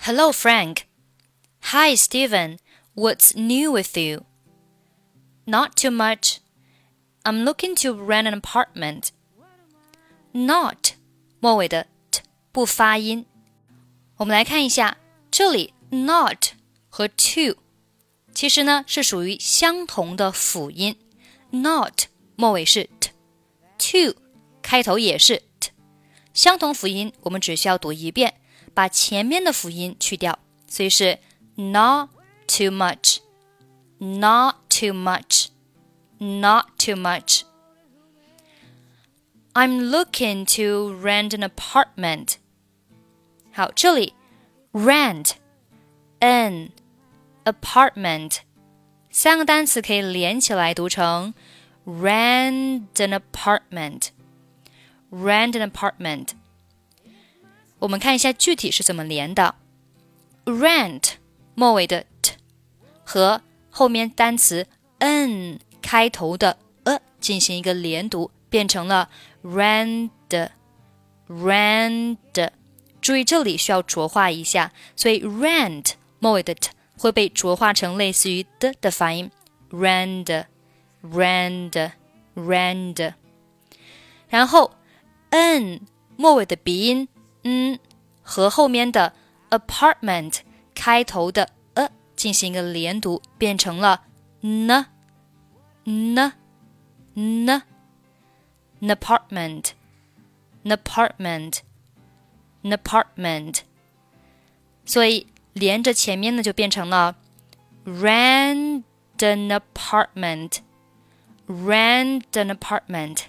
Hello, Frank. Hi, Steven. What's new with you? Not too much. I'm looking to rent an apartment. Not 末尾的 t 不发音。我们来看一下，这里 not 和 to 其实呢是属于相同的辅音。not 末尾是 t，to 开头也是 t，相同辅音，我们只需要读一遍。 把前面的辅音去掉，所以是 not too much, not too much, not too much. I'm looking to rent an apartment. 好，这里 rent, an, apartment 三个单词可以连起来读成 rent an apartment, rent an apartment. 我们看一下具体是怎么连的。rent 末尾的 t 和后面单词 n 开头的 a 进行一个连读，变成了 rent rent。注意这里需要浊化一下，所以 rent 末尾的 t 会被浊化成类似于的的发音，rent rent rent。然后 n 末尾的鼻音。嗯，和后面的 apartment 开头的 a 进行一个连读，变成了 n n n apartment apartment apartment，所以连着前面呢就变成了 rent an apartment rent an apartment，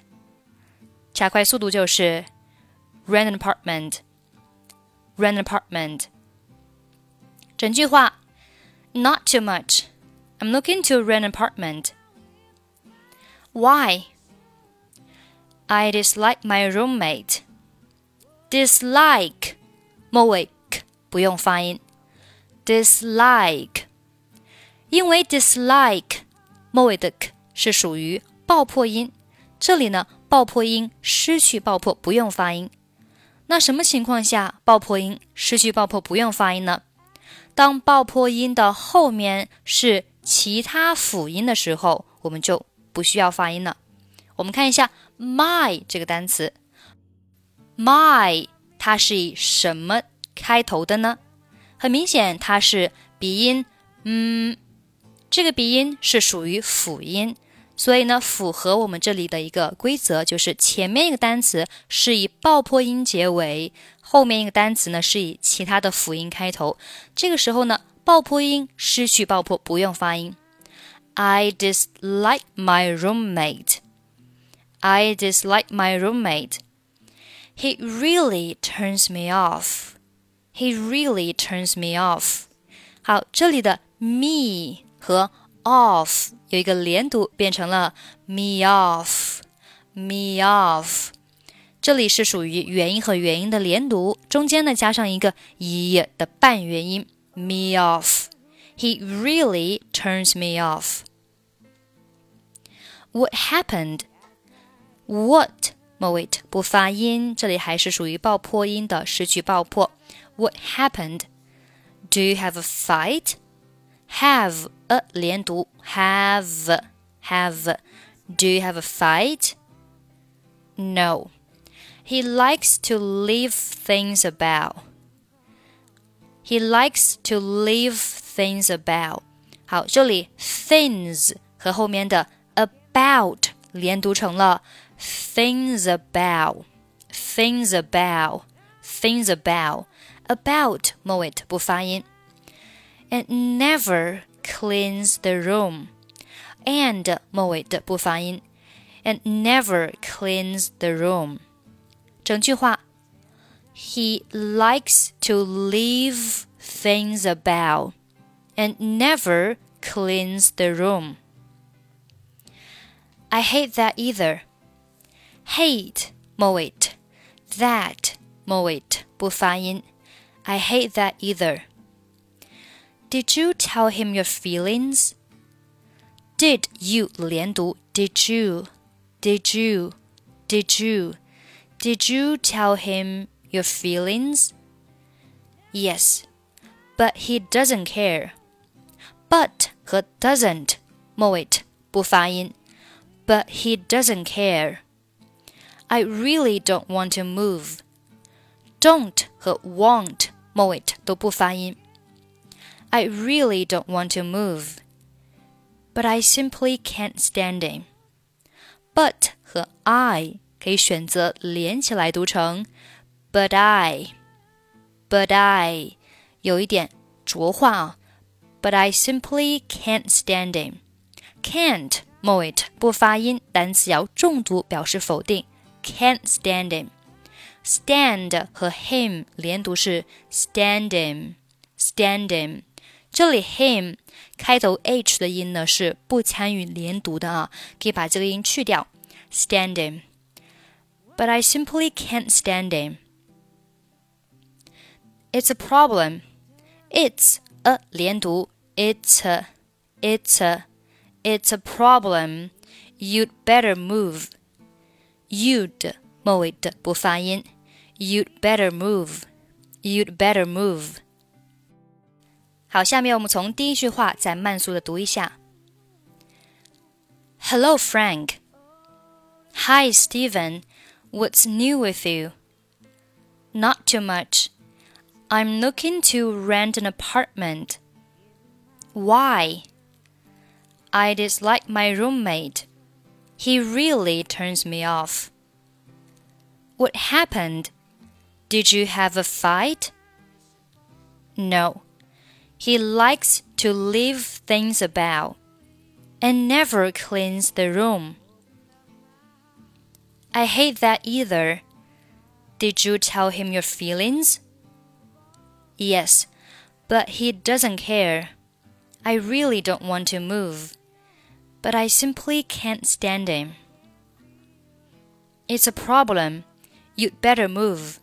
加快速度就是。rent an apartment, rent an apartment. 整句话，Not too much. I'm looking to rent an apartment. Why? I dislike my roommate. Dislike 末尾 k 不用发音。Dislike，因为 dislike 末尾的 k 是属于爆破音，这里呢爆破音失去爆破，不用发音。 那什么情况下爆破音失去爆破不用发音呢？当爆破音的后面是其他辅音的时候，我们就不需要发音了。我们看一下 my 这个单词，my 它是以什么开头的呢？很明显，它是鼻音，嗯，这个鼻音是属于辅音。所以呢，符合我们这里的一个规则，就是前面一个单词是以爆破音结尾，后面一个单词呢是以其他的辅音开头。这个时候呢，爆破音失去爆破，不用发音。I dislike my roommate. I dislike my roommate. He really turns me off. He really turns me off. 好，这里的 me 和 off 有一个连读，变成了 me off，me off。这里是属于元音和元音的连读，中间呢加上一个 e 的半元音，me off。He really turns me off. What happened? What 末尾不发音，这里还是属于爆破音的，失去爆破。What happened? Do you have a fight? Have a 连读，have have. Do you have a fight? No. He likes to leave things about. He likes to leave things about. 好，这里 things 和后面的 about 连读成了 things about, things about, things about, about 末尾不发音。and never cleans the room. and 末尾的不发音，and never cleans the room。整句话，He likes to leave things about and never cleans the room. I hate that either. Hate 末尾 that 末尾不发音。I hate that either. Did you tell him your feelings? Did you 连读 Did you? Did you? Did you? Did you tell him your feelings? Yes, But he doesn't care. But 和 doesn't 末尾不发音。But he doesn't care. I really don't want to move. Don't 和 won't 末尾都不发音。 I really don't want to move. But I simply can't stand him. But 和 I 可以选择连起来读成 But I. But I 有一点浊化啊。But I simply can't stand him. Can't 末尾不发音，单词要重读表示否定。Can't stand him. Stand 和 him 连读是 stand him. Stand him. 这里 him 开头 h 的音呢是不参与连读的啊，可以把这个音去掉。Stand him. But I simply can't stand him. It's a problem. It's a 连读，it's a, it's a, it's a problem. You'd better move. You'd 末尾的不发音。You'd better move. You'd better move. 好，下面我们从第一句话再慢速的读一下。Hello, Frank. Hi, Stephen. What's new with you? Not too much. I'm looking to rent an apartment. Why? I dislike my roommate. He really turns me off. What happened? Did you have a fight? No. He likes to leave things about and never cleans the room. I hate that either. Did you tell him your feelings? Yes, but he doesn't care. I really don't want to move, but I simply can't stand him. It's a problem. You'd better move.